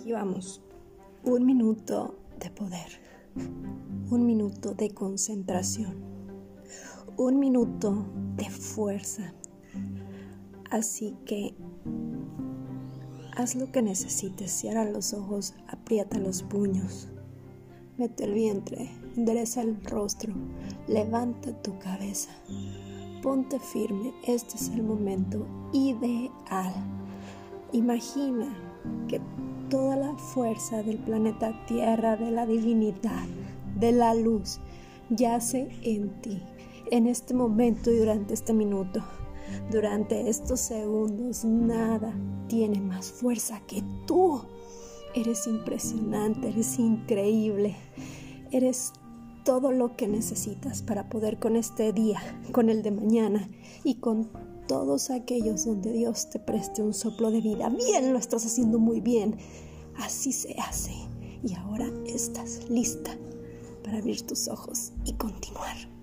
Aquí vamos. Un minuto de poder. Un minuto de concentración. Un minuto de fuerza. Así que haz lo que necesites. Cierra los ojos, aprieta los puños. Mete el vientre, endereza el rostro, levanta tu cabeza. Ponte firme, este es el momento ideal. Imagina que toda la fuerza del planeta Tierra, de la divinidad, de la luz, yace en ti, en este momento y durante este minuto. Durante estos segundos nada tiene más fuerza que tú. Eres impresionante, eres increíble, eres todo lo que necesitas para poder con este día, con el de mañana y con todos aquellos donde Dios te preste un soplo de vida. Bien, lo estás haciendo muy bien. Así se hace. Y ahora estás lista para abrir tus ojos y continuar.